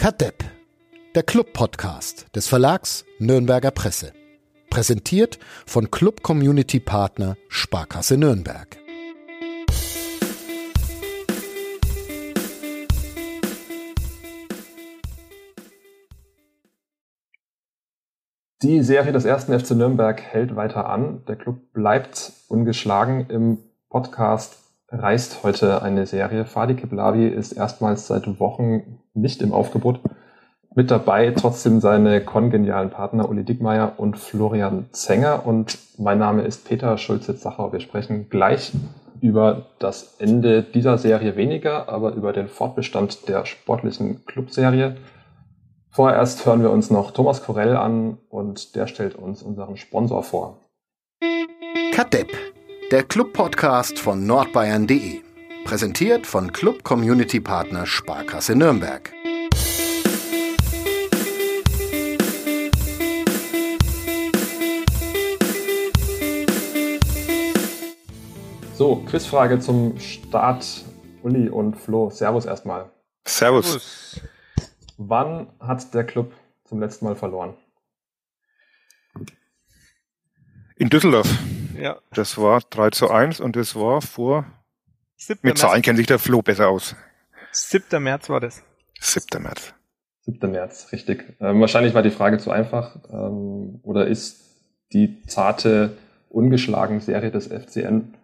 Kadepp, der Club-Podcast des Verlags Nürnberger Presse. Präsentiert von Club Community Partner Sparkasse Nürnberg. Die Serie des ersten FC Nürnberg hält weiter an. Der Club bleibt ungeschlagen. Im Podcast reist heute eine Serie. Fadi Kiblavi ist erstmals seit Wochen nicht im Aufgebot. Mit dabei trotzdem seine kongenialen Partner Uli Dickmeier und Florian Zenger. Und mein Name ist Peter Schulze-Zachau. Wir sprechen gleich über das Ende dieser Serie weniger, aber über den Fortbestand der sportlichen Clubserie. Vorerst hören wir uns noch Thomas Korell an und der stellt uns unseren Sponsor vor. Kadepp, der Club-Podcast von nordbayern.de. Präsentiert von Club Community Partner Sparkasse Nürnberg. So, Quizfrage zum Start. Uli und Flo, Servus erstmal. Servus. Wann hat der Club zum letzten Mal verloren? In Düsseldorf. Ja. Das war 3 zu 1 und das war vor. 7. Mit Zahlen kennt sich der Flo besser aus. 7. März war das. 7. März. 7. März, richtig. Ähm, wahrscheinlich war die Frage zu einfach. Ähm, oder ist die zarte, ungeschlagen Serie des FCN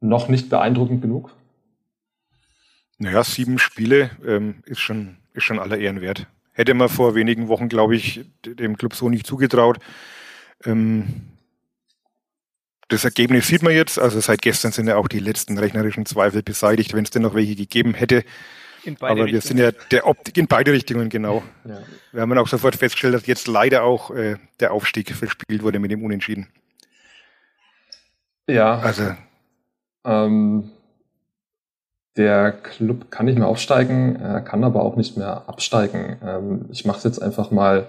noch nicht beeindruckend genug? Naja, sieben Spiele ähm, ist schon ist schon aller Ehren wert. Hätte man vor wenigen Wochen, glaube ich, dem Club so nicht zugetraut. Ähm, das Ergebnis sieht man jetzt. Also seit gestern sind ja auch die letzten rechnerischen Zweifel beseitigt, wenn es denn noch welche gegeben hätte. Aber wir sind ja der Optik in beide Richtungen, genau. Ja. Wir haben dann auch sofort festgestellt, dass jetzt leider auch äh, der Aufstieg verspielt wurde mit dem Unentschieden. Ja. Also. Ähm, der Club kann nicht mehr aufsteigen, er kann aber auch nicht mehr absteigen. Ähm, ich mache es jetzt einfach mal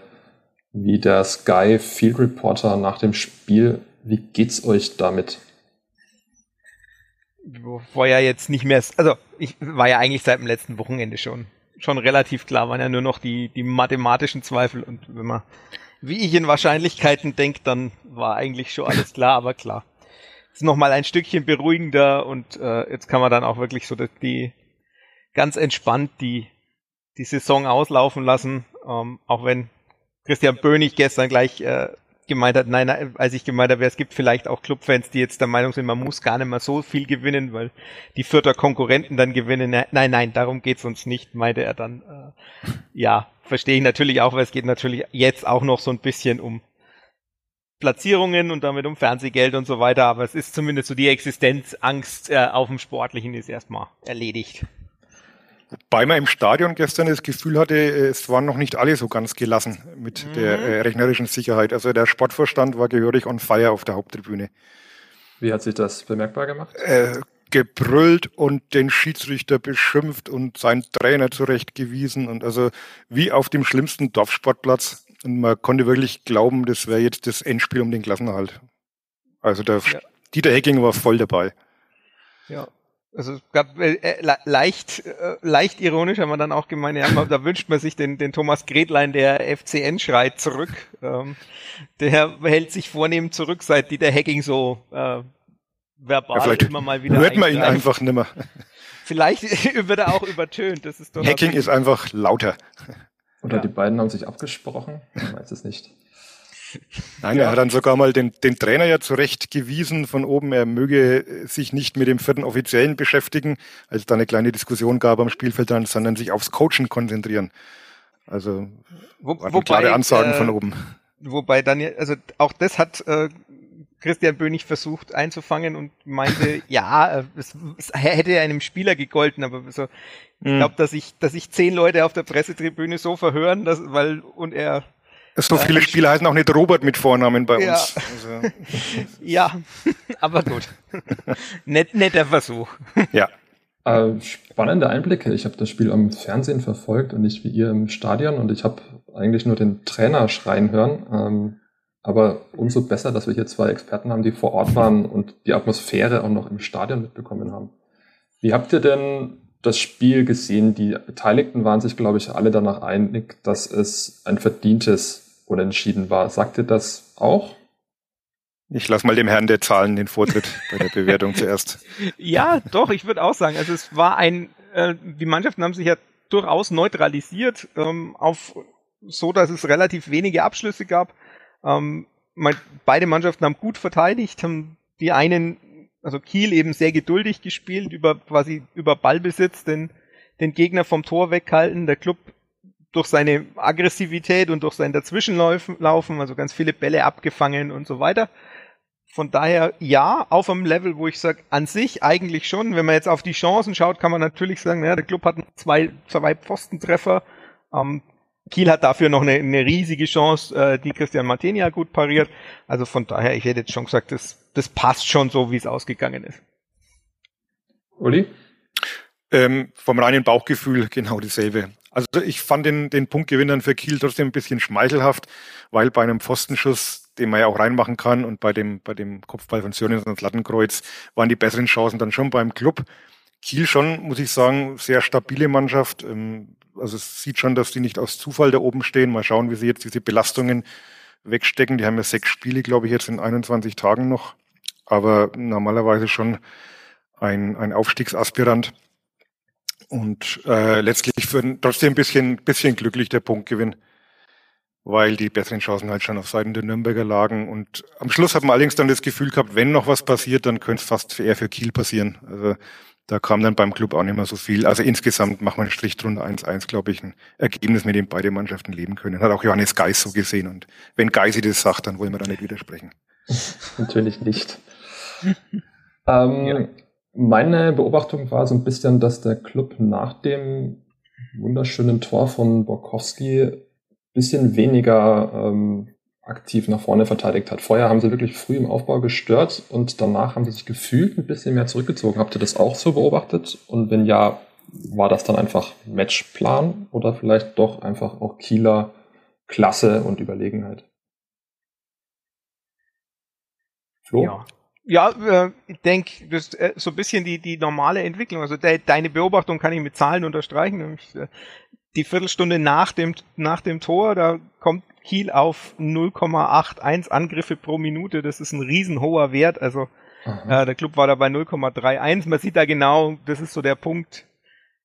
wie der Sky Field Reporter nach dem Spiel. Wie geht's euch damit? War ja jetzt nicht mehr, also ich war ja eigentlich seit dem letzten Wochenende schon, schon relativ klar, waren ja nur noch die, die mathematischen Zweifel und wenn man, wie ich in Wahrscheinlichkeiten denke, dann war eigentlich schon alles klar, aber klar ist nochmal ein Stückchen beruhigender und äh, jetzt kann man dann auch wirklich so die ganz entspannt die, die Saison auslaufen lassen, ähm, auch wenn Christian Bönig gestern gleich äh, gemeint hat, nein, als ich gemeint habe, es gibt vielleicht auch Clubfans, die jetzt der Meinung sind, man muss gar nicht mehr so viel gewinnen, weil die vierter Konkurrenten dann gewinnen. Nein, nein, darum geht's uns nicht, meinte er dann. Äh, ja, verstehe ich natürlich auch, weil es geht natürlich jetzt auch noch so ein bisschen um Platzierungen und damit um Fernsehgeld und so weiter, aber es ist zumindest so die Existenzangst äh, auf dem Sportlichen ist erstmal erledigt. Wobei man im Stadion gestern das Gefühl hatte, es waren noch nicht alle so ganz gelassen mit mhm. der äh, rechnerischen Sicherheit. Also der Sportvorstand war gehörig on fire auf der Haupttribüne. Wie hat sich das bemerkbar gemacht? Äh, gebrüllt und den Schiedsrichter beschimpft und seinen Trainer zurechtgewiesen und also wie auf dem schlimmsten Dorfsportplatz und man konnte wirklich glauben, das wäre jetzt das Endspiel um den Klassenerhalt. Also der ja. Dieter Hecking war voll dabei. Ja. Also es gab äh, äh leicht, äh, leicht ironisch haben wir dann auch gemeint, ja, da wünscht man sich den, den Thomas Gretlein, der FCN schreit, zurück. Ähm, der hält sich vornehm zurück, seit Dieter Hacking so äh, verbal ja, immer mal wieder. Hört man ihn einfach nimmer. Vielleicht wird er auch übertönt. Das ist Hacking ist einfach lauter. Oder ja. die beiden haben sich abgesprochen, man weiß es nicht. Nein, ja. er hat dann sogar mal den, den Trainer ja zurechtgewiesen von oben, er möge sich nicht mit dem vierten Offiziellen beschäftigen, als es da eine kleine Diskussion gab am Spielfeld, dann, sondern sich aufs Coachen konzentrieren. Also Wo, wobei, klare Ansagen äh, von oben. Wobei dann, also auch das hat äh, Christian Bönig versucht einzufangen und meinte, ja, es, es hätte einem Spieler gegolten, aber so, ich glaube, dass ich, dass ich zehn Leute auf der Pressetribüne so verhören, dass, weil, und er. So viele Spieler heißen auch nicht Robert mit Vornamen bei ja. uns. Also. ja, aber gut. Net, netter Versuch. Ja. Äh, spannende Einblicke. Ich habe das Spiel am Fernsehen verfolgt und nicht wie ihr im Stadion und ich habe eigentlich nur den Trainer schreien hören. Ähm, aber umso besser, dass wir hier zwei Experten haben, die vor Ort waren und die Atmosphäre auch noch im Stadion mitbekommen haben. Wie habt ihr denn das Spiel gesehen. Die Beteiligten waren sich, glaube ich, alle danach einig, dass es ein verdientes Unentschieden war. Sagt ihr das auch? Ich lasse mal dem Herrn der Zahlen den Vortritt bei der Bewertung zuerst. Ja, doch, ich würde auch sagen, also es war ein, äh, die Mannschaften haben sich ja durchaus neutralisiert, ähm, auf so, dass es relativ wenige Abschlüsse gab. Ähm, mein, beide Mannschaften haben gut verteidigt, haben die einen, also Kiel eben sehr geduldig gespielt, über quasi über Ballbesitz den, den Gegner vom Tor weghalten. Der Club durch seine Aggressivität und durch sein Dazwischenlaufen, also ganz viele Bälle abgefangen und so weiter. Von daher ja, auf einem Level, wo ich sage, an sich eigentlich schon. Wenn man jetzt auf die Chancen schaut, kann man natürlich sagen, naja, der Club hat zwei, zwei Pfostentreffer. Ähm, Kiel hat dafür noch eine, eine riesige Chance, äh, die Christian Martenia gut pariert. Also von daher, ich hätte jetzt schon gesagt, das, das passt schon so, wie es ausgegangen ist. Uli? Ähm, vom reinen Bauchgefühl genau dasselbe. Also ich fand den, den Punktgewinnern für Kiel trotzdem ein bisschen schmeichelhaft, weil bei einem Pfostenschuss den man ja auch reinmachen kann. Und bei dem, bei dem Kopfball von Sörens und Lattenkreuz waren die besseren Chancen dann schon beim Club. Kiel schon, muss ich sagen, sehr stabile Mannschaft. Ähm, also es sieht schon, dass die nicht aus Zufall da oben stehen. Mal schauen, wie sie jetzt diese Belastungen wegstecken. Die haben ja sechs Spiele, glaube ich, jetzt in 21 Tagen noch. Aber normalerweise schon ein, ein Aufstiegsaspirant. Und äh, letztlich für trotzdem ein bisschen, bisschen glücklich der Punktgewinn weil die besseren Chancen halt schon auf Seiten der Nürnberger lagen. Und am Schluss hat man allerdings dann das Gefühl gehabt, wenn noch was passiert, dann könnte es fast eher für Kiel passieren. Also da kam dann beim Club auch nicht mehr so viel. Also insgesamt macht man einen Strich drunter 1-1, glaube ich, ein Ergebnis, mit dem beide Mannschaften leben können. Hat auch Johannes Geis so gesehen. Und wenn Geisi das sagt, dann wollen wir da nicht widersprechen. Natürlich nicht. ähm, ja. Meine Beobachtung war so ein bisschen, dass der Club nach dem wunderschönen Tor von Borkowski bisschen weniger ähm, aktiv nach vorne verteidigt hat. Vorher haben sie wirklich früh im Aufbau gestört und danach haben sie sich gefühlt ein bisschen mehr zurückgezogen. Habt ihr das auch so beobachtet? Und wenn ja, war das dann einfach Matchplan oder vielleicht doch einfach auch Kieler Klasse und Überlegenheit? Flo? Ja. Ja, äh, ich denke, das ist äh, so ein bisschen die, die normale Entwicklung. Also de, deine Beobachtung kann ich mit Zahlen unterstreichen. Nämlich, äh, die Viertelstunde nach dem, nach dem Tor, da kommt Kiel auf 0,81 Angriffe pro Minute. Das ist ein riesenhoher Wert. Also äh, der Club war da bei 0,31. Man sieht da genau, das ist so der Punkt.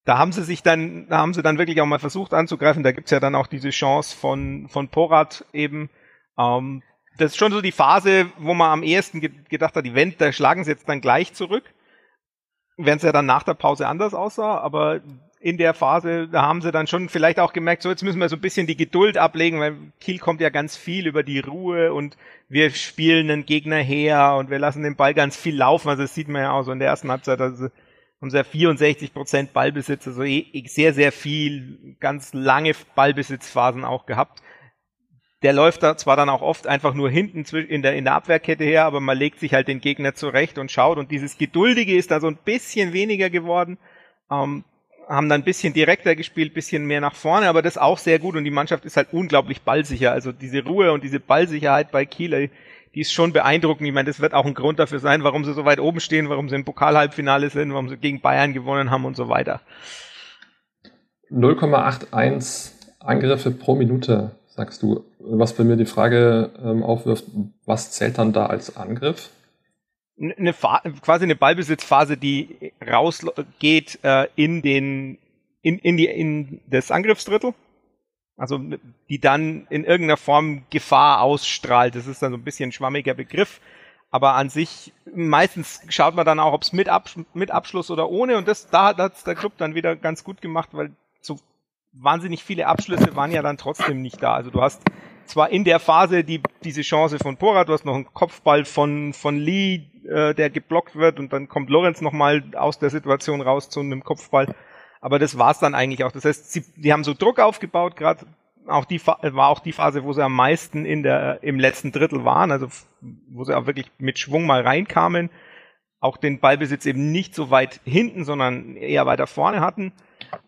Da haben sie sich dann, da haben sie dann wirklich auch mal versucht anzugreifen. Da gibt's ja dann auch diese Chance von, von Porat eben. Ähm, das ist schon so die Phase, wo man am ehesten ge gedacht hat, die Wend, da schlagen sie jetzt dann gleich zurück. Während es ja dann nach der Pause anders aussah, aber in der Phase, da haben sie dann schon vielleicht auch gemerkt, so jetzt müssen wir so ein bisschen die Geduld ablegen, weil Kiel kommt ja ganz viel über die Ruhe und wir spielen einen Gegner her und wir lassen den Ball ganz viel laufen. Also das sieht man ja auch so in der ersten Halbzeit, also ja 64 Prozent Ballbesitz, also eh, eh sehr, sehr viel, ganz lange Ballbesitzphasen auch gehabt. Der läuft da zwar dann auch oft einfach nur hinten in der, in der Abwehrkette her, aber man legt sich halt den Gegner zurecht und schaut und dieses Geduldige ist da so ein bisschen weniger geworden. Ähm, haben dann ein bisschen direkter gespielt, bisschen mehr nach vorne, aber das auch sehr gut und die Mannschaft ist halt unglaublich ballsicher. Also diese Ruhe und diese Ballsicherheit bei Kiel, die ist schon beeindruckend. Ich meine, das wird auch ein Grund dafür sein, warum sie so weit oben stehen, warum sie im Pokalhalbfinale sind, warum sie gegen Bayern gewonnen haben und so weiter. 0,81 Angriffe pro Minute, sagst du. Was bei mir die Frage ähm, aufwirft, was zählt dann da als Angriff? eine quasi eine Ballbesitzphase, die rausgeht äh, in den in, in die in das Angriffsdrittel. Also die dann in irgendeiner Form Gefahr ausstrahlt. Das ist dann so ein bisschen ein schwammiger Begriff. Aber an sich, meistens schaut man dann auch, ob es mit, Abs mit Abschluss oder ohne. Und das, da hat der Club dann wieder ganz gut gemacht, weil so wahnsinnig viele Abschlüsse waren ja dann trotzdem nicht da. Also du hast zwar in der Phase die, diese Chance von Porat, du hast noch einen Kopfball von, von Lee, äh, der geblockt wird und dann kommt Lorenz nochmal aus der Situation raus zu einem Kopfball. Aber das war's dann eigentlich auch. Das heißt, sie, die haben so Druck aufgebaut, gerade auch die war auch die Phase, wo sie am meisten in der im letzten Drittel waren, also wo sie auch wirklich mit Schwung mal reinkamen, auch den Ballbesitz eben nicht so weit hinten, sondern eher weiter vorne hatten.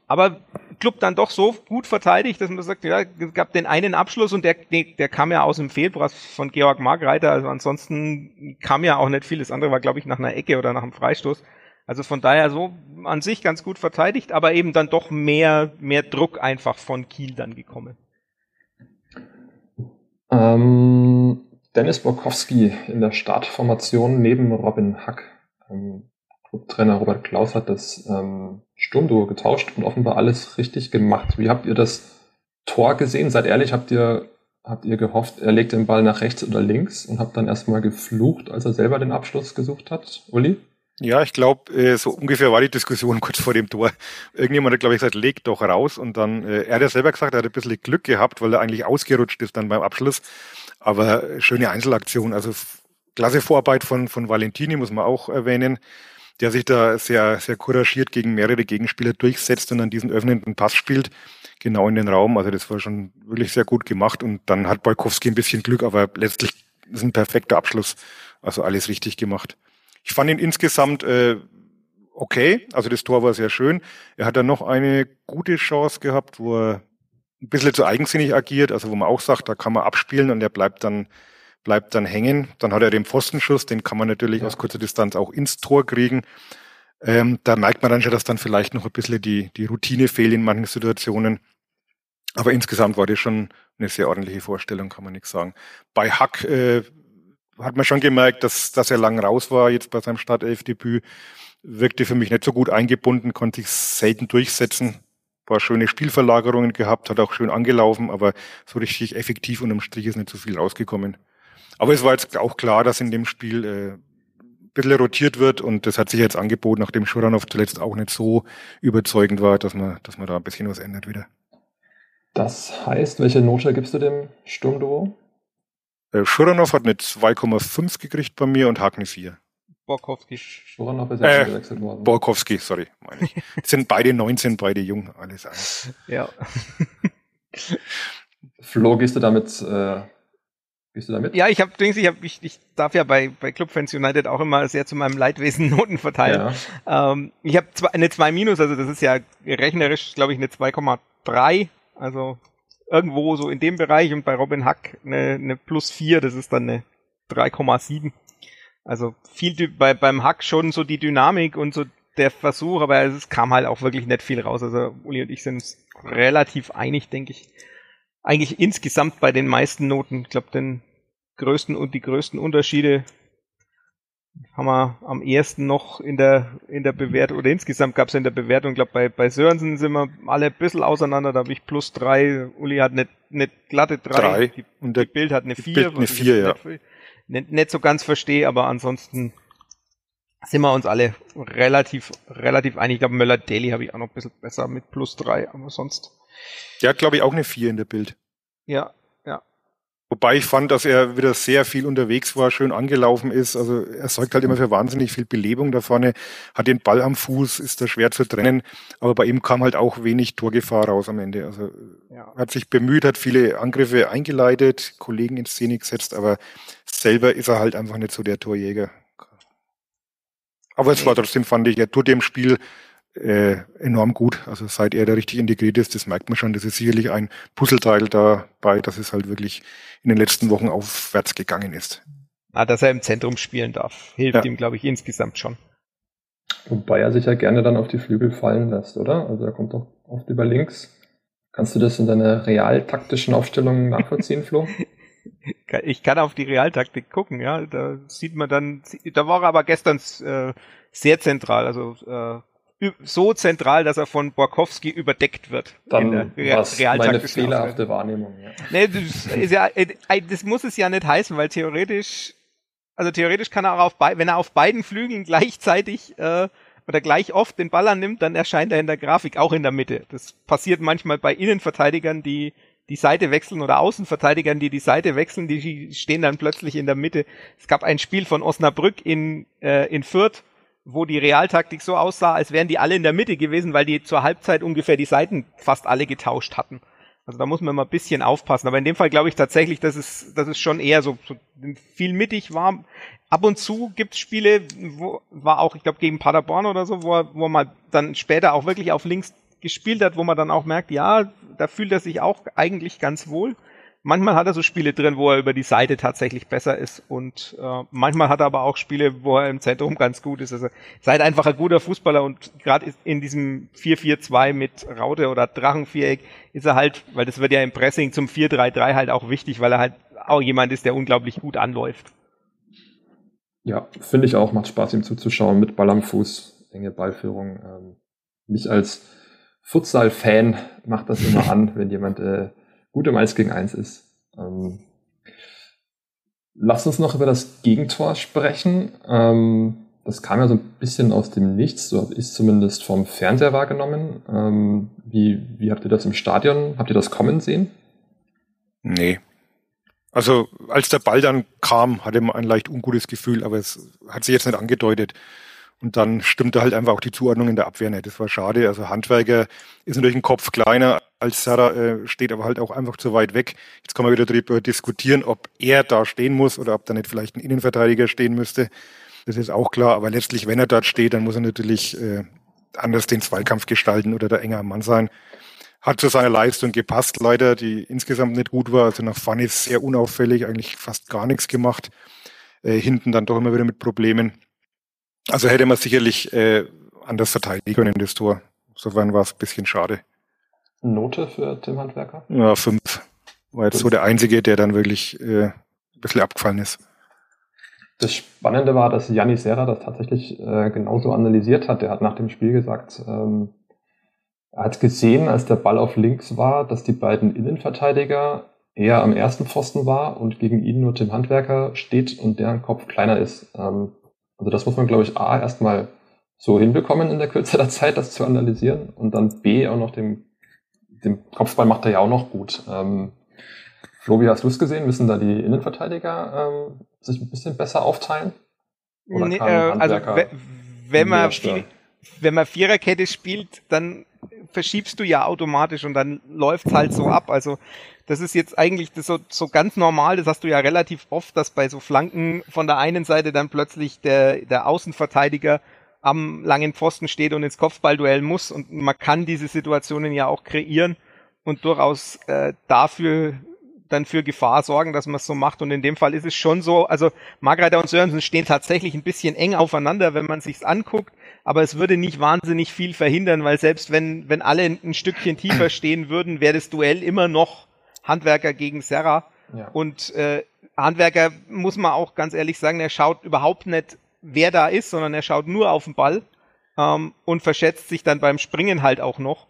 Aber Club dann doch so gut verteidigt, dass man sagt, ja, es gab den einen Abschluss und der, der kam ja aus dem Fehlpass von Georg Margreiter. Also ansonsten kam ja auch nicht viel. Das andere war, glaube ich, nach einer Ecke oder nach einem Freistoß. Also von daher so an sich ganz gut verteidigt, aber eben dann doch mehr, mehr Druck einfach von Kiel dann gekommen. Ähm, Dennis Borkowski in der Startformation neben Robin Hack. Ähm, Clubtrainer Robert Klaus hat das ähm, Sturmduo getauscht und offenbar alles richtig gemacht. Wie habt ihr das Tor gesehen? Seid ehrlich, habt ihr, habt ihr gehofft, er legt den Ball nach rechts oder links und habt dann erstmal geflucht, als er selber den Abschluss gesucht hat? Uli? Ja, ich glaube, äh, so ungefähr war die Diskussion kurz vor dem Tor. Irgendjemand hat, glaube ich, gesagt, leg doch raus. Und dann, äh, er hat ja selber gesagt, er hat ein bisschen Glück gehabt, weil er eigentlich ausgerutscht ist dann beim Abschluss. Aber schöne Einzelaktion. Also klasse Vorarbeit von, von Valentini, muss man auch erwähnen, der sich da sehr, sehr couragiert gegen mehrere Gegenspieler durchsetzt und dann diesen öffnenden Pass spielt, genau in den Raum. Also das war schon wirklich sehr gut gemacht. Und dann hat Balkowski ein bisschen Glück, aber letztlich ist ein perfekter Abschluss. Also alles richtig gemacht. Ich fand ihn insgesamt äh, okay. Also das Tor war sehr schön. Er hat dann noch eine gute Chance gehabt, wo er ein bisschen zu eigensinnig agiert, also wo man auch sagt, da kann man abspielen und er bleibt dann bleibt dann hängen. Dann hat er den Pfostenschuss, den kann man natürlich ja. aus kurzer Distanz auch ins Tor kriegen. Ähm, da merkt man dann schon, dass dann vielleicht noch ein bisschen die, die Routine fehlt in manchen Situationen. Aber insgesamt war das schon eine sehr ordentliche Vorstellung, kann man nichts sagen. Bei Hack äh, hat man schon gemerkt, dass, dass er lang raus war, jetzt bei seinem Startelfdebüt. Wirkte für mich nicht so gut eingebunden, konnte sich selten durchsetzen. War schöne Spielverlagerungen gehabt, hat auch schön angelaufen, aber so richtig effektiv unterm Strich ist nicht so viel rausgekommen. Aber es war jetzt auch klar, dass in dem Spiel äh, ein bisschen rotiert wird und das hat sich jetzt angeboten, nachdem Schuranov zuletzt auch nicht so überzeugend war, dass man, dass man da ein bisschen was ändert wieder. Das heißt, welche Note gibst du dem Sturmduo? Äh, Schuranov hat eine 2,5 gekriegt bei mir und Hack eine 4. Borkowski. Schuranov ist ja äh, gewechselt worden. Borkowski, sorry, meine ich. sind beide 19, beide jung, alles eins. Ja. Flo, gehst du damit, äh, gehst du damit? Ja, ich habe, ich, hab, ich, ich darf ja bei, bei Club Fans United auch immer sehr zu meinem Leidwesen Noten verteilen. Ja. Ähm, ich habe eine 2 minus, also das ist ja rechnerisch, glaube ich, eine 2,3. Also irgendwo so in dem Bereich und bei Robin Hack eine, eine plus 4, das ist dann eine 3,7. Also viel bei, beim Hack schon so die Dynamik und so der Versuch, aber es kam halt auch wirklich nicht viel raus. Also Uli und ich sind uns relativ einig, denke ich. Eigentlich insgesamt bei den meisten Noten. Ich glaube, den größten und die größten Unterschiede haben wir am ersten noch in der, in der Bewertung, oder insgesamt gab es in der Bewertung, ich glaube, bei, bei Sörensen sind wir alle ein bisschen auseinander, da habe ich plus drei, Uli hat eine, eine glatte drei, drei. Die, und der Bild hat eine vier. Bild eine vier, ja. Nicht, nicht, so ganz verstehe, aber ansonsten sind wir uns alle relativ, relativ einig. Ich glaube, Möller-Daly habe ich auch noch ein bisschen besser mit plus drei, aber sonst. Der hat, glaube ich, auch eine vier in der Bild. Ja, Wobei ich fand, dass er wieder sehr viel unterwegs war, schön angelaufen ist. Also er sorgt halt immer für wahnsinnig viel Belebung da vorne, hat den Ball am Fuß, ist da schwer zu trennen. Aber bei ihm kam halt auch wenig Torgefahr raus am Ende. Also ja. hat sich bemüht, hat viele Angriffe eingeleitet, Kollegen in Szene gesetzt, aber selber ist er halt einfach nicht so der Torjäger. Aber es war trotzdem, fand ich, er tut dem Spiel äh, enorm gut. Also seit er da richtig integriert ist, das merkt man schon, das ist sicherlich ein Puzzleteil dabei, dass es halt wirklich in den letzten Wochen aufwärts gegangen ist. Ah, dass er im Zentrum spielen darf, hilft ja. ihm, glaube ich, insgesamt schon. Wobei er sich ja gerne dann auf die Flügel fallen lässt, oder? Also er kommt doch oft über links. Kannst du das in deiner realtaktischen Aufstellung nachvollziehen, Flo? Ich kann auf die Realtaktik gucken, ja. Da sieht man dann, da war er aber gestern äh, sehr zentral, also äh, so zentral, dass er von Borkowski überdeckt wird. Dann Real meine fehlerhafte Wahrnehmung. Ja. Nee, das, ist ja, äh, das muss es ja nicht heißen, weil theoretisch, also theoretisch kann er auch auf, wenn er auf beiden Flügeln gleichzeitig äh, oder gleich oft den Ball annimmt, dann erscheint er in der Grafik auch in der Mitte. Das passiert manchmal bei Innenverteidigern, die die Seite wechseln oder Außenverteidigern, die die Seite wechseln, die stehen dann plötzlich in der Mitte. Es gab ein Spiel von Osnabrück in, äh, in Fürth, wo die Realtaktik so aussah, als wären die alle in der Mitte gewesen, weil die zur Halbzeit ungefähr die Seiten fast alle getauscht hatten. Also da muss man mal ein bisschen aufpassen. Aber in dem Fall glaube ich tatsächlich, dass es, dass es schon eher so, so viel mittig war. Ab und zu gibt es Spiele, wo war auch, ich glaube, gegen Paderborn oder so, wo, wo man dann später auch wirklich auf links gespielt hat, wo man dann auch merkt, ja, da fühlt er sich auch eigentlich ganz wohl. Manchmal hat er so Spiele drin, wo er über die Seite tatsächlich besser ist und äh, manchmal hat er aber auch Spiele, wo er im Zentrum ganz gut ist. Also seid einfach ein guter Fußballer und gerade in diesem 4-4-2 mit Raute oder Drachenviereck ist er halt, weil das wird ja im Pressing zum 4-3-3 halt auch wichtig, weil er halt auch jemand ist, der unglaublich gut anläuft. Ja, finde ich auch, macht Spaß ihm zuzuschauen mit Ball am Fuß, enge Ballführung. Ähm, mich als Futsal-Fan macht das immer an, wenn jemand äh, gut im 1 gegen 1 ist. Ähm, lass uns noch über das Gegentor sprechen. Ähm, das kam ja so ein bisschen aus dem Nichts, so es zumindest vom Fernseher wahrgenommen. Ähm, wie, wie habt ihr das im Stadion? Habt ihr das kommen sehen? Nee. Also als der Ball dann kam, hatte man ein leicht ungutes Gefühl, aber es hat sich jetzt nicht angedeutet. Und dann stimmte halt einfach auch die Zuordnung in der Abwehr nicht. Das war schade. Also Handwerker ist natürlich ein Kopf kleiner als Serra, äh, steht aber halt auch einfach zu weit weg. Jetzt kann man wieder darüber diskutieren, ob er da stehen muss oder ob da nicht vielleicht ein Innenverteidiger stehen müsste. Das ist auch klar. Aber letztlich, wenn er dort steht, dann muss er natürlich äh, anders den Zweikampf gestalten oder der enger Mann sein. Hat zu seiner Leistung gepasst, leider, die insgesamt nicht gut war. Also nach Fanny sehr unauffällig, eigentlich fast gar nichts gemacht. Äh, hinten dann doch immer wieder mit Problemen. Also hätte man sicherlich äh, anders verteidigen können, das Tor. Insofern war es ein bisschen schade. Note für Tim Handwerker? Ja, fünf. War jetzt fünf. so der Einzige, der dann wirklich äh, ein bisschen abgefallen ist. Das Spannende war, dass Janni Serra das tatsächlich äh, genauso analysiert hat. Er hat nach dem Spiel gesagt, ähm, er hat gesehen, als der Ball auf links war, dass die beiden Innenverteidiger eher am ersten Pfosten war und gegen ihn nur Tim Handwerker steht und deren Kopf kleiner ist. Ähm, also das muss man, glaube ich, A, erstmal so hinbekommen in der Kürze der Zeit, das zu analysieren und dann B, auch noch dem, dem Kopfball macht er ja auch noch gut. Ähm, Flo, wie hast du es gesehen? Müssen da die Innenverteidiger ähm, sich ein bisschen besser aufteilen? Oder nee, äh, also wenn man, vier, wenn man Viererkette spielt, dann verschiebst du ja automatisch und dann läuft's halt so ab. Also das ist jetzt eigentlich so, so ganz normal, das hast du ja relativ oft, dass bei so Flanken von der einen Seite dann plötzlich der, der Außenverteidiger am langen Pfosten steht und ins Kopfballduell muss. Und man kann diese Situationen ja auch kreieren und durchaus äh, dafür dann für Gefahr sorgen, dass man es so macht. Und in dem Fall ist es schon so, also Margreiter und Sörensen stehen tatsächlich ein bisschen eng aufeinander, wenn man sich's anguckt, aber es würde nicht wahnsinnig viel verhindern, weil selbst wenn, wenn alle ein Stückchen tiefer stehen würden, wäre das Duell immer noch Handwerker gegen Serra. Ja. Und äh, Handwerker muss man auch ganz ehrlich sagen, er schaut überhaupt nicht, wer da ist, sondern er schaut nur auf den Ball ähm, und verschätzt sich dann beim Springen halt auch noch,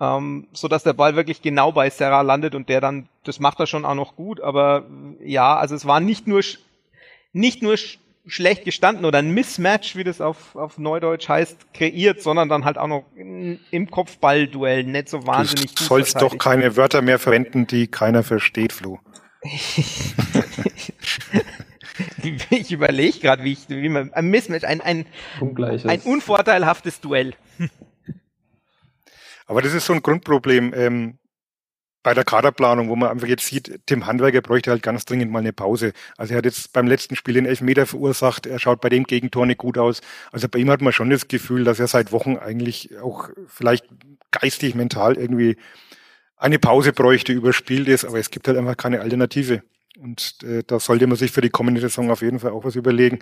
ähm, so dass der Ball wirklich genau bei Serra landet und der dann, das macht er schon auch noch gut. Aber ja, also es war nicht nur nicht nur schlecht gestanden oder ein Mismatch, wie das auf, auf Neudeutsch heißt, kreiert, sondern dann halt auch noch im Kopfballduell nicht so wahnsinnig Du sollst doch keine Wörter mehr verwenden, die keiner versteht, Flo. ich überlege gerade, wie ich, wie man, ein Mismatch, ein, ein, ein unvorteilhaftes Duell. Aber das ist so ein Grundproblem. Ähm, bei der Kaderplanung, wo man einfach jetzt sieht, Tim Handwerker bräuchte halt ganz dringend mal eine Pause. Also er hat jetzt beim letzten Spiel den Elfmeter verursacht, er schaut bei dem Gegentor nicht gut aus. Also bei ihm hat man schon das Gefühl, dass er seit Wochen eigentlich auch vielleicht geistig, mental irgendwie eine Pause bräuchte, überspielt ist, aber es gibt halt einfach keine Alternative. Und äh, da sollte man sich für die kommende Saison auf jeden Fall auch was überlegen,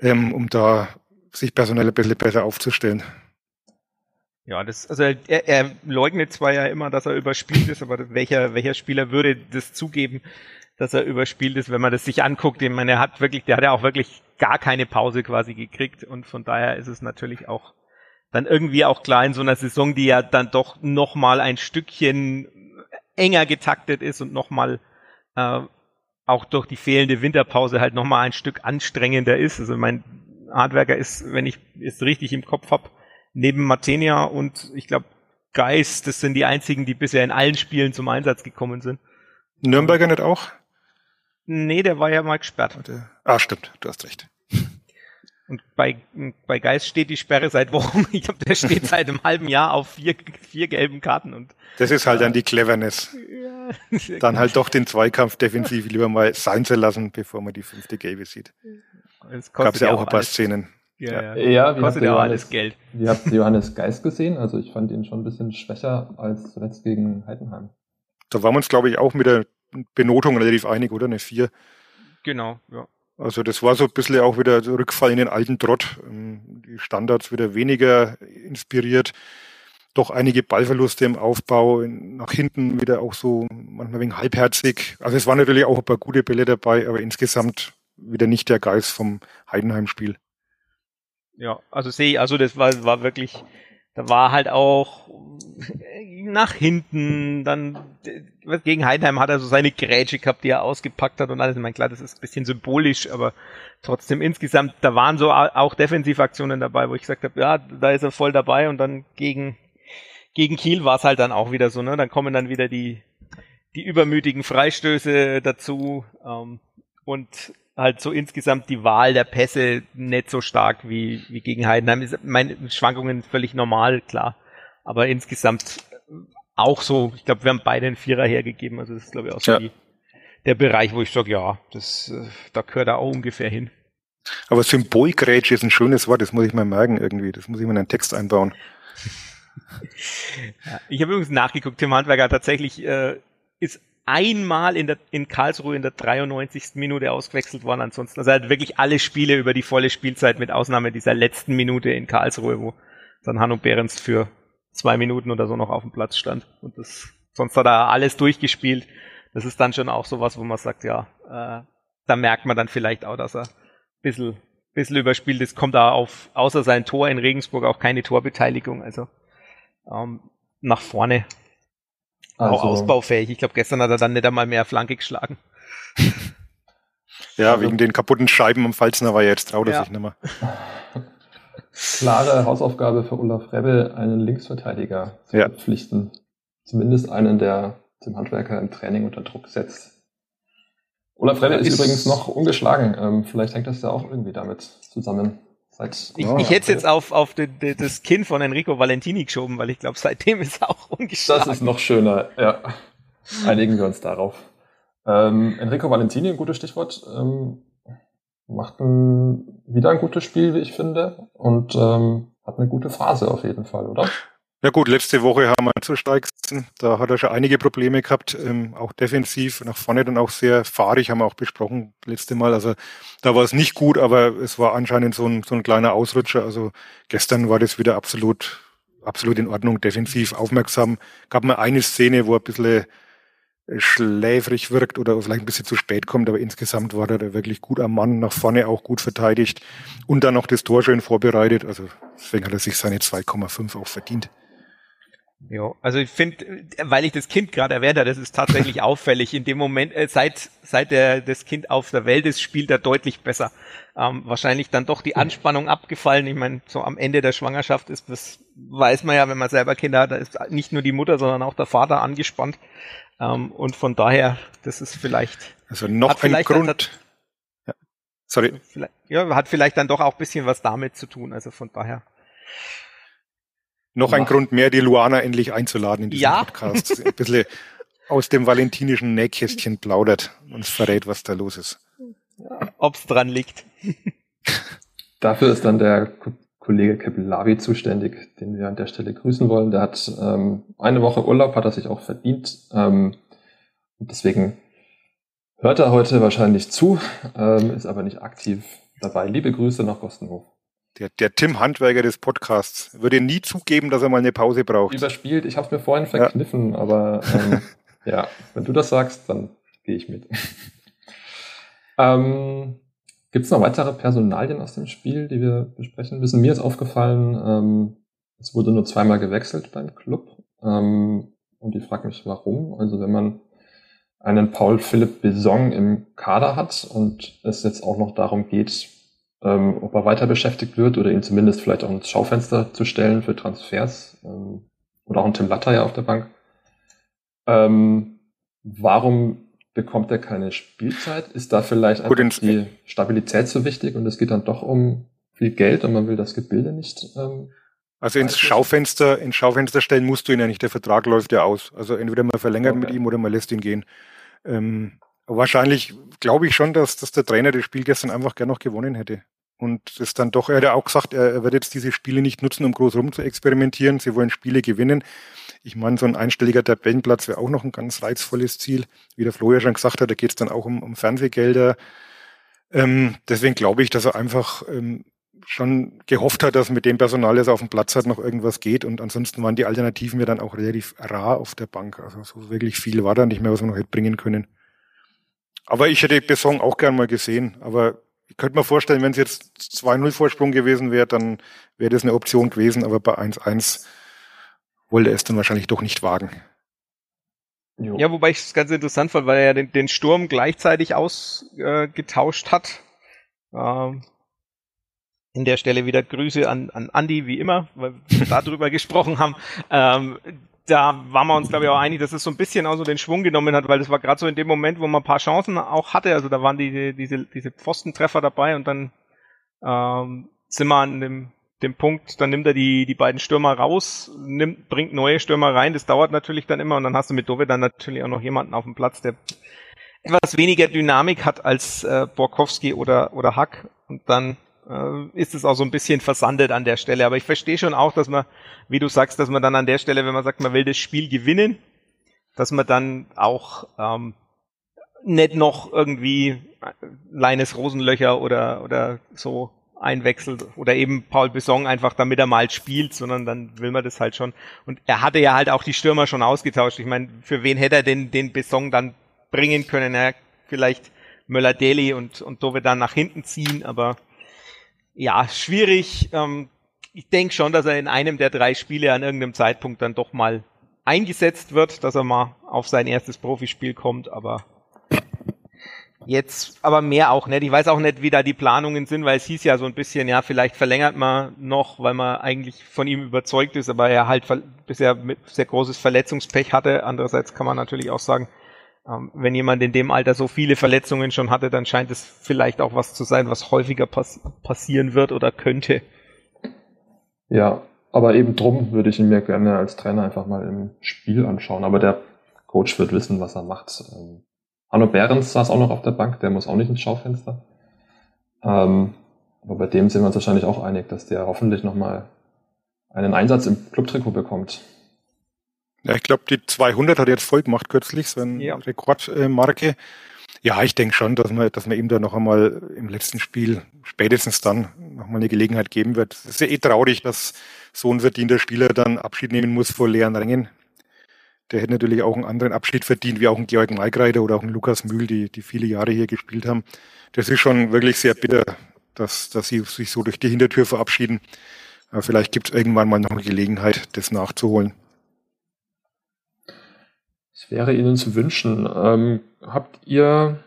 ähm, um da sich personell ein bisschen besser aufzustellen. Ja, das, also er, er leugnet zwar ja immer, dass er überspielt ist, aber welcher, welcher Spieler würde das zugeben, dass er überspielt ist, wenn man das sich anguckt? Ich meine, er hat wirklich, der hat ja auch wirklich gar keine Pause quasi gekriegt und von daher ist es natürlich auch dann irgendwie auch klar in so einer Saison, die ja dann doch nochmal ein Stückchen enger getaktet ist und nochmal äh, auch durch die fehlende Winterpause halt nochmal ein Stück anstrengender ist. Also mein Hardwerker ist, wenn ich es richtig im Kopf habe, neben Matenia und ich glaube Geist, das sind die einzigen, die bisher in allen Spielen zum Einsatz gekommen sind. Nürnberger nicht auch? Nee, der war ja mal gesperrt. Ah, stimmt, du hast recht. Und bei, bei Geist steht die Sperre seit Wochen. Ich glaube, der steht seit einem halben Jahr auf vier, vier gelben Karten. Und, das ist halt dann die Cleverness. Ja, dann halt doch den Zweikampf defensiv lieber mal sein zu lassen, bevor man die fünfte Gelbe sieht. Gab es ja auch ein paar alles. Szenen. Ja, ja. ja wie kostet ja auch alles Geld. Wie habt ihr Johannes Geist gesehen? Also ich fand ihn schon ein bisschen schwächer als zuletzt gegen Heidenheim. Da waren wir uns, glaube ich, auch mit der Benotung relativ einig, oder? Eine 4. Genau, ja. Also das war so ein bisschen auch wieder Rückfall in den alten Trott. Ähm, die Standards wieder weniger inspiriert. Doch einige Ballverluste im Aufbau, nach hinten wieder auch so manchmal wegen halbherzig. Also es waren natürlich auch ein paar gute Bälle dabei, aber insgesamt wieder nicht der Geist vom Heidenheim-Spiel. Ja, also sehe ich, also das war, war wirklich, da war halt auch nach hinten, dann gegen Heidenheim hat er so seine Grätsche gehabt, die er ausgepackt hat und alles. Ich meine, klar, das ist ein bisschen symbolisch, aber trotzdem insgesamt, da waren so auch Defensivaktionen dabei, wo ich gesagt habe, ja, da ist er voll dabei und dann gegen, gegen Kiel war es halt dann auch wieder so, ne? Dann kommen dann wieder die, die übermütigen Freistöße dazu ähm, und halt so insgesamt die Wahl der Pässe nicht so stark wie, wie gegen Heidenheim. Meine Schwankungen völlig normal, klar. Aber insgesamt auch so, ich glaube, wir haben beide einen Vierer hergegeben. Also das ist, glaube ich, auch so ja. die, der Bereich, wo ich sage, ja, das, äh, da gehört er auch ungefähr hin. Aber Symbolgrätsche ist ein schönes Wort, das muss ich mal merken irgendwie. Das muss ich mal in einen Text einbauen. ja, ich habe übrigens nachgeguckt, Tim Handwerker tatsächlich äh, ist einmal in, der, in Karlsruhe in der 93. Minute ausgewechselt worden. Ansonsten, also er hat wirklich alle Spiele über die volle Spielzeit mit Ausnahme dieser letzten Minute in Karlsruhe, wo dann Hanno Behrens für zwei Minuten oder so noch auf dem Platz stand. Und das, sonst hat er alles durchgespielt. Das ist dann schon auch sowas, wo man sagt, ja, äh, da merkt man dann vielleicht auch, dass er ein bisschen, bisschen überspielt ist. Kommt da auf, außer sein Tor in Regensburg auch keine Torbeteiligung. Also ähm, nach vorne also, auch ausbaufähig. Ich glaube, gestern hat er dann nicht einmal mehr Flanke geschlagen. ja, also, wegen den kaputten Scheiben am Pfalzner war er jetzt traut er ja. sich nicht mehr. Klare Hausaufgabe für Olaf Rebbe, einen Linksverteidiger zu ja. verpflichten. Zumindest einen, der dem Handwerker im Training unter Druck setzt. Olaf Rebbe ist, ist, übrigens noch ungeschlagen. Ähm, vielleicht hängt das ja auch irgendwie damit zusammen. Seit, ich, oh, ich hätte es jetzt auf, auf die, die, das Kind von Enrico Valentini geschoben, weil ich glaube, seitdem ist er auch ungeschlagen. Das ist noch schöner, ja. Einigen wir uns darauf. Ähm, Enrico Valentini, ein gutes Stichwort, ähm, macht ein, wieder ein gutes Spiel, wie ich finde, und ähm, hat eine gute Phase auf jeden Fall, oder? Ja gut, letzte Woche haben wir zu Steigen, da hat er schon einige Probleme gehabt, ähm, auch defensiv, nach vorne dann auch sehr fahrig, haben wir auch besprochen letzte Mal. Also da war es nicht gut, aber es war anscheinend so ein, so ein kleiner Ausrutscher. Also gestern war das wieder absolut, absolut in Ordnung, defensiv aufmerksam. Gab mal eine Szene, wo er ein bisschen äh, schläfrig wirkt oder vielleicht ein bisschen zu spät kommt, aber insgesamt war er da wirklich gut am Mann, nach vorne auch gut verteidigt und dann noch das Tor schön vorbereitet. Also deswegen hat er sich seine 2,5 auch verdient. Ja, also ich finde, weil ich das Kind gerade erwähnt habe, das ist tatsächlich auffällig. In dem Moment, äh, seit, seit der, das Kind auf der Welt ist, spielt er deutlich besser. Ähm, wahrscheinlich dann doch die Anspannung abgefallen. Ich meine, so am Ende der Schwangerschaft ist das, weiß man ja, wenn man selber Kinder hat, da ist nicht nur die Mutter, sondern auch der Vater angespannt. Ähm, und von daher, das ist vielleicht. Also noch ein Grund. Hat, ja. Sorry. Ja, hat vielleicht dann doch auch bisschen was damit zu tun. Also von daher. Noch ein Grund mehr, die Luana endlich einzuladen in diesen ja. Podcast. Ein bisschen aus dem valentinischen Nähkästchen plaudert und verrät, was da los ist. Ja, ob's dran liegt. Dafür ist dann der Kollege Kepilavi zuständig, den wir an der Stelle grüßen wollen. Der hat ähm, eine Woche Urlaub, hat er sich auch verdient. Ähm, deswegen hört er heute wahrscheinlich zu, ähm, ist aber nicht aktiv dabei. Liebe Grüße nach Gostenhof. Der, der Tim Handwerker des Podcasts würde nie zugeben, dass er mal eine Pause braucht. Überspielt, ich habe es mir vorhin verkniffen, ja. aber ähm, ja, wenn du das sagst, dann gehe ich mit. ähm, Gibt es noch weitere Personalien aus dem Spiel, die wir besprechen müssen? Mir ist aufgefallen, ähm, es wurde nur zweimal gewechselt beim Club. Ähm, und ich frage mich, warum. Also wenn man einen Paul Philipp Besong im Kader hat und es jetzt auch noch darum geht, ähm, ob er weiter beschäftigt wird oder ihn zumindest vielleicht auch ins Schaufenster zu stellen für Transfers ähm, oder auch ein Tim Latter ja auf der Bank. Ähm, warum bekommt er keine Spielzeit? Ist da vielleicht einfach Gut, die Stabilität so wichtig und es geht dann doch um viel Geld und man will das Gebilde nicht ähm, also ins Schaufenster, ins Schaufenster stellen musst du ihn ja nicht. Der Vertrag läuft ja aus. Also entweder man verlängert okay. mit ihm oder man lässt ihn gehen. Ähm, wahrscheinlich glaube ich schon, dass, dass der Trainer das Spiel gestern einfach gern noch gewonnen hätte. Und das dann doch, er hat ja auch gesagt, er, wird jetzt diese Spiele nicht nutzen, um groß rum zu experimentieren. Sie wollen Spiele gewinnen. Ich meine, so ein einstelliger Tabellenplatz wäre auch noch ein ganz reizvolles Ziel. Wie der Flo ja schon gesagt hat, da geht es dann auch um, um Fernsehgelder. Ähm, deswegen glaube ich, dass er einfach ähm, schon gehofft hat, dass mit dem Personal, das er auf dem Platz hat, noch irgendwas geht. Und ansonsten waren die Alternativen ja dann auch relativ rar auf der Bank. Also so wirklich viel war da nicht mehr, was man noch hätte bringen können. Aber ich hätte Besson auch gern mal gesehen. Aber ich könnte mir vorstellen, wenn es jetzt 2-0 Vorsprung gewesen wäre, dann wäre das eine Option gewesen. Aber bei 1-1 wollte er es dann wahrscheinlich doch nicht wagen. Jo. Ja, wobei ich es ganz interessant fand, weil er ja den, den Sturm gleichzeitig ausgetauscht äh, hat. Ähm, in der Stelle wieder Grüße an, an Andi, wie immer, weil wir darüber gesprochen haben. Ähm, da waren wir uns, glaube ich, auch einig, dass es so ein bisschen auch so den Schwung genommen hat, weil das war gerade so in dem Moment, wo man ein paar Chancen auch hatte. Also da waren die, diese, diese Pfostentreffer dabei und dann ähm, sind wir an dem, dem Punkt, dann nimmt er die, die beiden Stürmer raus, nimmt, bringt neue Stürmer rein. Das dauert natürlich dann immer und dann hast du mit Dove dann natürlich auch noch jemanden auf dem Platz, der etwas weniger Dynamik hat als äh, Borkowski oder, oder Hack. Und dann ist es auch so ein bisschen versandet an der Stelle. Aber ich verstehe schon auch, dass man, wie du sagst, dass man dann an der Stelle, wenn man sagt, man will das Spiel gewinnen, dass man dann auch ähm, nicht noch irgendwie Leines Rosenlöcher oder, oder so einwechselt oder eben Paul Besson einfach damit er mal spielt, sondern dann will man das halt schon. Und er hatte ja halt auch die Stürmer schon ausgetauscht. Ich meine, für wen hätte er denn den Besson dann bringen können? Er vielleicht Möller-Deli und, und Dove dann nach hinten ziehen, aber ja, schwierig. Ähm, ich denke schon, dass er in einem der drei Spiele an irgendeinem Zeitpunkt dann doch mal eingesetzt wird, dass er mal auf sein erstes Profispiel kommt, aber jetzt, aber mehr auch nicht. Ich weiß auch nicht, wie da die Planungen sind, weil es hieß ja so ein bisschen, ja, vielleicht verlängert man noch, weil man eigentlich von ihm überzeugt ist, aber er halt bisher mit sehr großes Verletzungspech hatte. Andererseits kann man natürlich auch sagen, wenn jemand in dem Alter so viele Verletzungen schon hatte, dann scheint es vielleicht auch was zu sein, was häufiger pass passieren wird oder könnte. Ja, aber eben drum würde ich ihn mir gerne als Trainer einfach mal im Spiel anschauen. Aber der Coach wird wissen, was er macht. Ähm, Hanno Behrens saß auch noch auf der Bank, der muss auch nicht ins Schaufenster. Ähm, aber bei dem sind wir uns wahrscheinlich auch einig, dass der hoffentlich nochmal einen Einsatz im Clubtrikot bekommt. Ja, ich glaube, die 200 hat er jetzt voll gemacht kürzlich, so eine ja. Rekordmarke. Ja, ich denke schon, dass man, dass man ihm da noch einmal im letzten Spiel spätestens dann noch mal eine Gelegenheit geben wird. Es ist ja eh traurig, dass so ein verdienter Spieler dann Abschied nehmen muss vor leeren Rängen. Der hätte natürlich auch einen anderen Abschied verdient, wie auch ein Georg Maigreiter oder auch ein Lukas Mühl, die, die viele Jahre hier gespielt haben. Das ist schon wirklich sehr bitter, dass, dass sie sich so durch die Hintertür verabschieden. Aber vielleicht gibt es irgendwann mal noch eine Gelegenheit, das nachzuholen. Wäre Ihnen zu wünschen. Ähm, habt ihr,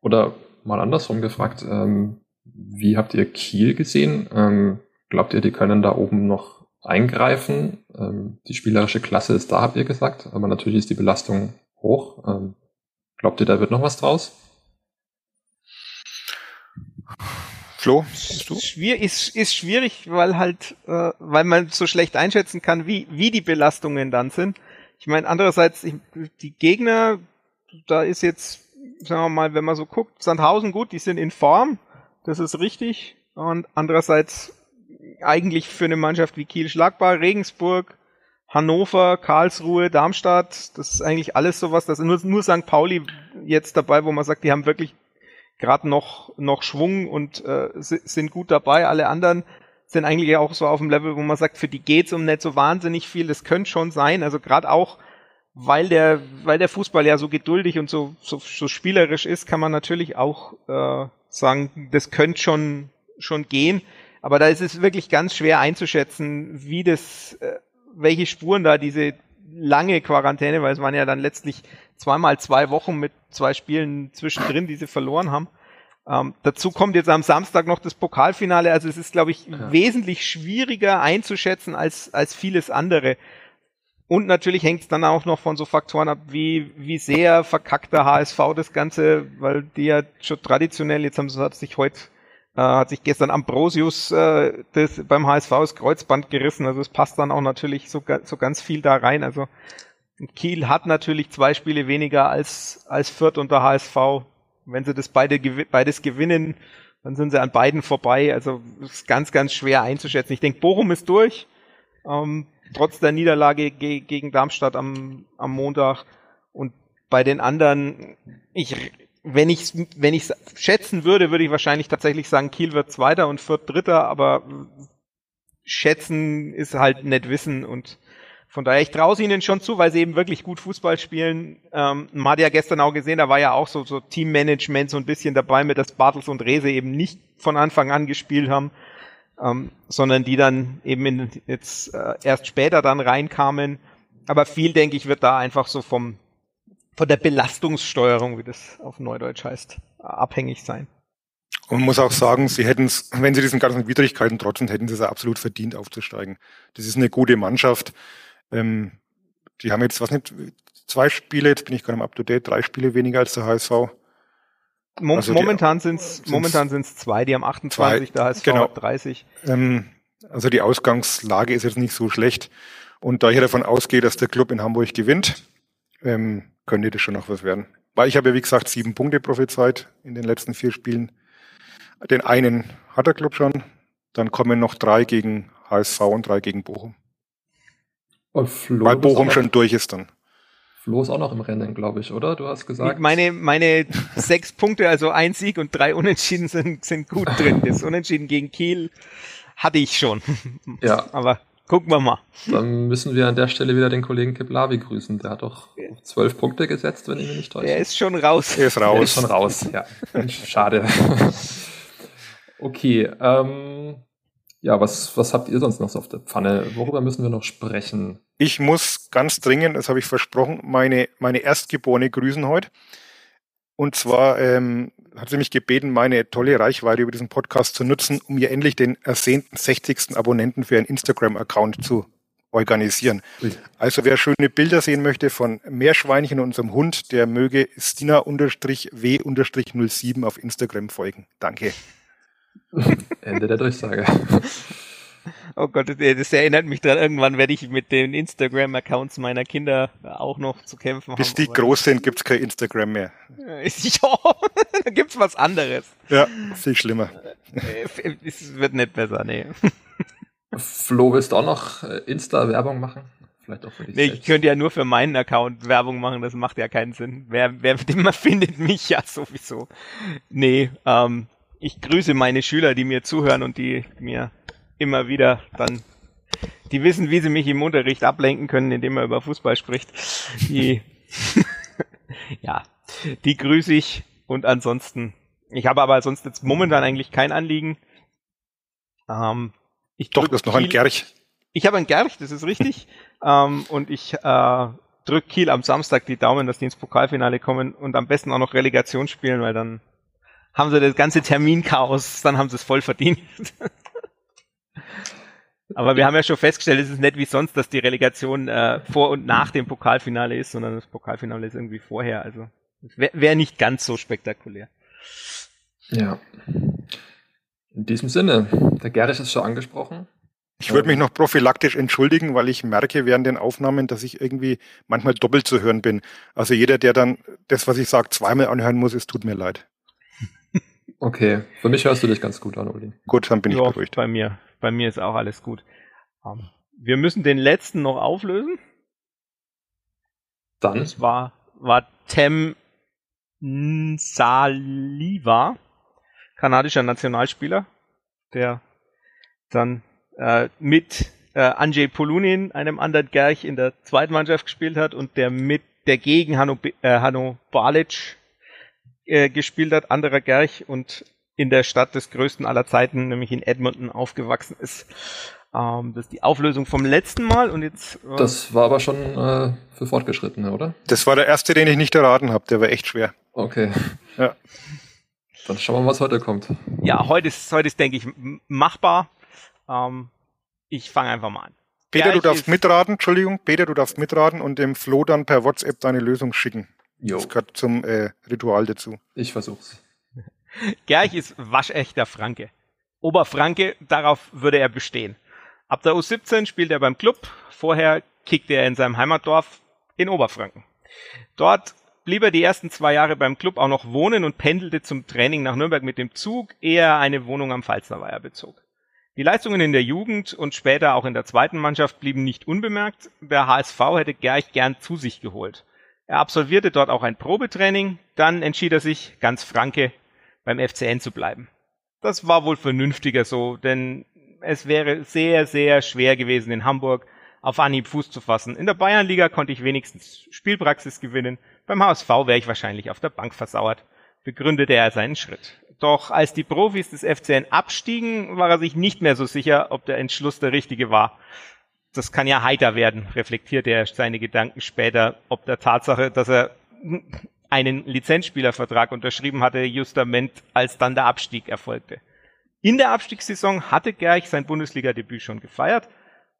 oder mal andersrum gefragt, ähm, wie habt ihr Kiel gesehen? Ähm, glaubt ihr, die können da oben noch eingreifen? Ähm, die spielerische Klasse ist da, habt ihr gesagt, aber natürlich ist die Belastung hoch. Ähm, glaubt ihr, da wird noch was draus? Flo, bist du? Schwier ist, ist schwierig, weil halt, äh, weil man so schlecht einschätzen kann, wie, wie die Belastungen dann sind. Ich meine, andererseits, ich, die Gegner, da ist jetzt, sagen wir mal, wenn man so guckt, Sandhausen gut, die sind in Form, das ist richtig. Und andererseits eigentlich für eine Mannschaft wie Kiel schlagbar, Regensburg, Hannover, Karlsruhe, Darmstadt, das ist eigentlich alles sowas, das ist nur, nur St. Pauli jetzt dabei, wo man sagt, die haben wirklich gerade noch, noch Schwung und äh, sind gut dabei. Alle anderen sind eigentlich auch so auf dem Level, wo man sagt, für die geht's um nicht so wahnsinnig viel. Das könnte schon sein. Also gerade auch, weil der, weil der Fußball ja so geduldig und so, so, so spielerisch ist, kann man natürlich auch äh, sagen, das könnte schon, schon gehen. Aber da ist es wirklich ganz schwer einzuschätzen, wie das, äh, welche Spuren da diese lange Quarantäne, weil es waren ja dann letztlich zweimal zwei Wochen mit zwei Spielen zwischendrin, die sie verloren haben, ähm, dazu kommt jetzt am Samstag noch das Pokalfinale. Also es ist, glaube ich, ja. wesentlich schwieriger einzuschätzen als, als vieles andere. Und natürlich hängt es dann auch noch von so Faktoren ab, wie, wie sehr verkackt der HSV das Ganze, weil die ja schon traditionell, jetzt haben sie, hat sich heute, äh, hat sich gestern Ambrosius äh, das, beim HSV das Kreuzband gerissen. Also es passt dann auch natürlich so, so ganz viel da rein. Also Kiel hat natürlich zwei Spiele weniger als, als Fürth und der HSV wenn sie das beide, beides gewinnen, dann sind sie an beiden vorbei. Also ist ganz, ganz schwer einzuschätzen. Ich denke, Bochum ist durch. Ähm, trotz der Niederlage ge gegen Darmstadt am, am Montag. Und bei den anderen, ich, wenn ich wenn ich schätzen würde, würde ich wahrscheinlich tatsächlich sagen, Kiel wird Zweiter und Fürth Dritter, aber schätzen ist halt nicht wissen und von daher, ich traue ihnen schon zu, weil sie eben wirklich gut Fußball spielen. Ähm, man hat ja gestern auch gesehen, da war ja auch so, so Teammanagement so ein bisschen dabei, mit dass Bartels und Rese eben nicht von Anfang an gespielt haben, ähm, sondern die dann eben in, jetzt äh, erst später dann reinkamen. Aber viel, denke ich, wird da einfach so vom von der Belastungssteuerung, wie das auf Neudeutsch heißt, abhängig sein. Und man muss auch sagen, sie hätten es, wenn sie diesen ganzen Widrigkeiten trotzen, hätten sie es absolut verdient aufzusteigen. Das ist eine gute Mannschaft. Ähm, die haben jetzt, was nicht, zwei Spiele, jetzt bin ich gerade im Up-to-Date, drei Spiele weniger als der HSV. Mom also momentan sind es momentan sind's zwei, die haben 28, zwei, der HSV genau. hat 30. Ähm, also die Ausgangslage ist jetzt nicht so schlecht. Und da ich davon ausgehe, dass der Club in Hamburg gewinnt, ähm, könnte das schon noch was werden. Weil ich habe ja, wie gesagt, sieben Punkte prophezeit in den letzten vier Spielen. Den einen hat der Club schon. Dann kommen noch drei gegen HSV und drei gegen Bochum. Weil Bochum schon durch ist dann. Flo ist auch noch im Rennen, glaube ich, oder? Du hast gesagt. Meine, meine sechs Punkte, also ein Sieg und drei Unentschieden sind, sind gut drin. Das Unentschieden gegen Kiel hatte ich schon. Ja. Aber gucken wir mal. Dann müssen wir an der Stelle wieder den Kollegen Kiblavi grüßen. Der hat doch zwölf Punkte gesetzt, wenn ich mich nicht täusche. Der ist schon raus. Er ist raus. Der ist schon raus, ja. Schade. okay, ähm, ja, was, was habt ihr sonst noch so auf der Pfanne? Worüber müssen wir noch sprechen? Ich muss ganz dringend, das habe ich versprochen, meine, meine Erstgeborene grüßen heute. Und zwar ähm, hat sie mich gebeten, meine tolle Reichweite über diesen Podcast zu nutzen, um ihr endlich den ersehnten 60. Abonnenten für einen Instagram-Account zu organisieren. Also wer schöne Bilder sehen möchte von Meerschweinchen und unserem Hund, der möge Stina-W-07 auf Instagram folgen. Danke. Ende der Durchsage. Oh Gott, das erinnert mich daran, irgendwann werde ich mit den Instagram-Accounts meiner Kinder auch noch zu kämpfen Bis haben. Bis die groß sind, gibt's kein Instagram mehr. Ja, da gibt's was anderes. Ja, viel schlimmer. Äh, es wird nicht besser, nee. Flo, willst du auch noch äh, Insta-Werbung machen? Vielleicht auch für dich nee, selbst. Ich könnte ja nur für meinen Account Werbung machen, das macht ja keinen Sinn. Wer, wer findet mich ja sowieso. Nee, ähm, ich grüße meine Schüler, die mir zuhören und die mir immer wieder dann, die wissen, wie sie mich im Unterricht ablenken können, indem man über Fußball spricht. Die, ja, die grüße ich und ansonsten, ich habe aber sonst jetzt momentan eigentlich kein Anliegen. Ähm, ich das ist noch ein Gerch. Ich habe ein Gerch, das ist richtig. ähm, und ich äh, drücke Kiel am Samstag die Daumen, dass die ins Pokalfinale kommen und am besten auch noch Relegation spielen, weil dann haben sie das ganze Terminchaos, dann haben sie es voll verdient. Aber wir haben ja schon festgestellt, es ist nicht wie sonst, dass die Relegation äh, vor und nach dem Pokalfinale ist, sondern das Pokalfinale ist irgendwie vorher. Also wäre wär nicht ganz so spektakulär. Ja. In diesem Sinne, der Gerrit ist schon angesprochen. Ich würde mich noch prophylaktisch entschuldigen, weil ich merke während den Aufnahmen, dass ich irgendwie manchmal doppelt zu hören bin. Also jeder, der dann das, was ich sage, zweimal anhören muss, es tut mir leid. Okay, für mich hörst du dich ganz gut an, Uli. Gut, dann bin ich beruhigt. Bei mir, bei mir ist auch alles gut. Um, ähm, wir müssen den letzten noch auflösen. Dann. Das war, war Tem Saliva, kanadischer Nationalspieler, der dann äh, mit äh, Andrzej Polunin, einem anderen Gerch, in der zweiten Mannschaft gespielt hat und der mit der gegen Hanno, äh, Hanno Balic äh, gespielt hat, anderer Gerch und in der Stadt des größten aller Zeiten, nämlich in Edmonton, aufgewachsen ist. Ähm, das ist die Auflösung vom letzten Mal und jetzt. Äh das war aber schon äh, für Fortgeschrittene, oder? Das war der erste, den ich nicht erraten habe. Der war echt schwer. Okay. Ja. Dann schauen wir mal, was heute kommt. Ja, heute ist, heute ist denke ich, machbar. Ähm, ich fange einfach mal an. Peter, Gerch du darfst mitraten, Entschuldigung, Peter, du darfst mitraten und dem Flo dann per WhatsApp deine Lösung schicken. Jo. Das gehört zum äh, Ritual dazu. Ich versuch's. Gerch ist waschechter Franke. Oberfranke, darauf würde er bestehen. Ab der U17 spielt er beim Club. Vorher kickte er in seinem Heimatdorf in Oberfranken. Dort blieb er die ersten zwei Jahre beim Club auch noch wohnen und pendelte zum Training nach Nürnberg mit dem Zug, ehe er eine Wohnung am Pfalznerweiher bezog. Die Leistungen in der Jugend und später auch in der zweiten Mannschaft blieben nicht unbemerkt. Der HSV hätte Gerch gern zu sich geholt. Er absolvierte dort auch ein Probetraining, dann entschied er sich, ganz franke, beim FCN zu bleiben. Das war wohl vernünftiger so, denn es wäre sehr, sehr schwer gewesen, in Hamburg auf Anhieb Fuß zu fassen. In der Bayernliga konnte ich wenigstens Spielpraxis gewinnen, beim HSV wäre ich wahrscheinlich auf der Bank versauert, begründete er seinen Schritt. Doch als die Profis des FCN abstiegen, war er sich nicht mehr so sicher, ob der Entschluss der richtige war. Das kann ja heiter werden, reflektierte er seine Gedanken später, ob der Tatsache, dass er einen Lizenzspielervertrag unterschrieben hatte, justament als dann der Abstieg erfolgte. In der Abstiegssaison hatte Gerch sein Bundesliga-Debüt schon gefeiert,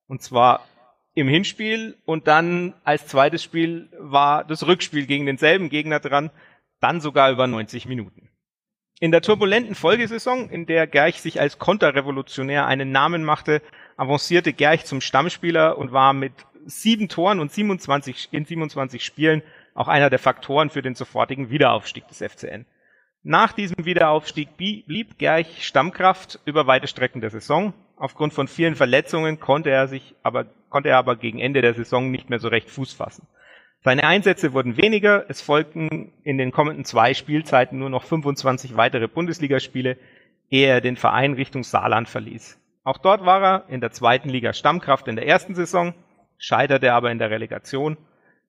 und zwar im Hinspiel und dann als zweites Spiel war das Rückspiel gegen denselben Gegner dran, dann sogar über 90 Minuten. In der turbulenten Folgesaison, in der Gerch sich als Konterrevolutionär einen Namen machte, avancierte Gerch zum Stammspieler und war mit sieben Toren und 27, in 27 Spielen auch einer der Faktoren für den sofortigen Wiederaufstieg des FCN. Nach diesem Wiederaufstieg blieb Gerch Stammkraft über weite Strecken der Saison. Aufgrund von vielen Verletzungen konnte er sich aber, konnte er aber gegen Ende der Saison nicht mehr so recht Fuß fassen. Seine Einsätze wurden weniger, es folgten in den kommenden zwei Spielzeiten nur noch 25 weitere Bundesligaspiele, ehe er den Verein Richtung Saarland verließ. Auch dort war er in der zweiten Liga Stammkraft in der ersten Saison, scheiterte aber in der Relegation.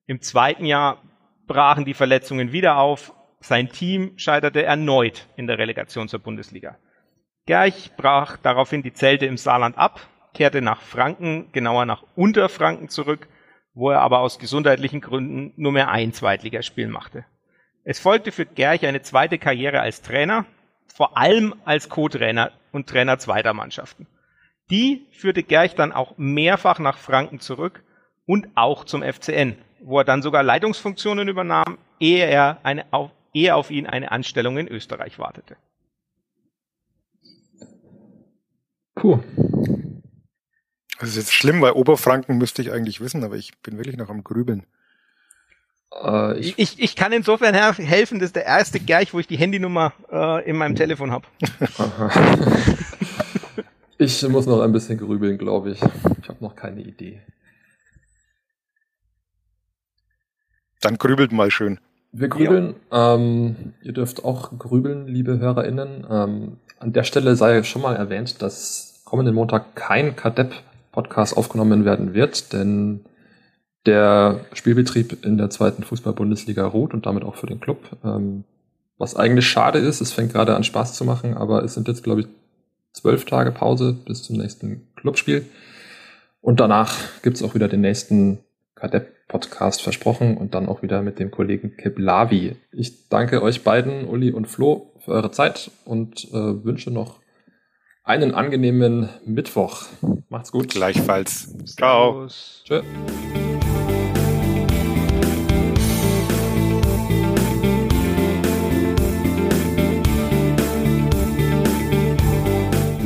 Im zweiten Jahr brachen die Verletzungen wieder auf, sein Team scheiterte erneut in der Relegation zur Bundesliga. Gerch brach daraufhin die Zelte im Saarland ab, kehrte nach Franken, genauer nach Unterfranken zurück wo er aber aus gesundheitlichen Gründen nur mehr ein Zweitligaspiel machte. Es folgte für Gerch eine zweite Karriere als Trainer, vor allem als Co-Trainer und Trainer zweiter Mannschaften. Die führte Gerch dann auch mehrfach nach Franken zurück und auch zum FCN, wo er dann sogar Leitungsfunktionen übernahm, ehe er eine, auf, ehe auf ihn eine Anstellung in Österreich wartete. Puh, das ist jetzt schlimm, weil Oberfranken müsste ich eigentlich wissen, aber ich bin wirklich noch am Grübeln. Äh, ich, ich, ich, kann insofern helfen, das ist der erste Gerch, wo ich die Handynummer äh, in meinem Telefon habe. ich muss noch ein bisschen grübeln, glaube ich. Ich habe noch keine Idee. Dann grübelt mal schön. Wir grübeln. Ja. Ähm, ihr dürft auch grübeln, liebe HörerInnen. Ähm, an der Stelle sei schon mal erwähnt, dass kommenden Montag kein Kadepp Podcast aufgenommen werden wird, denn der Spielbetrieb in der zweiten Fußball-Bundesliga ruht und damit auch für den Club. Ähm, was eigentlich schade ist, es fängt gerade an Spaß zu machen, aber es sind jetzt, glaube ich, zwölf Tage Pause bis zum nächsten Clubspiel. Und danach gibt's auch wieder den nächsten Kadepp-Podcast versprochen und dann auch wieder mit dem Kollegen Keblavi. Ich danke euch beiden, Uli und Flo, für eure Zeit und äh, wünsche noch einen angenehmen Mittwoch. Macht's gut. Gleichfalls. Ciao. Tschö.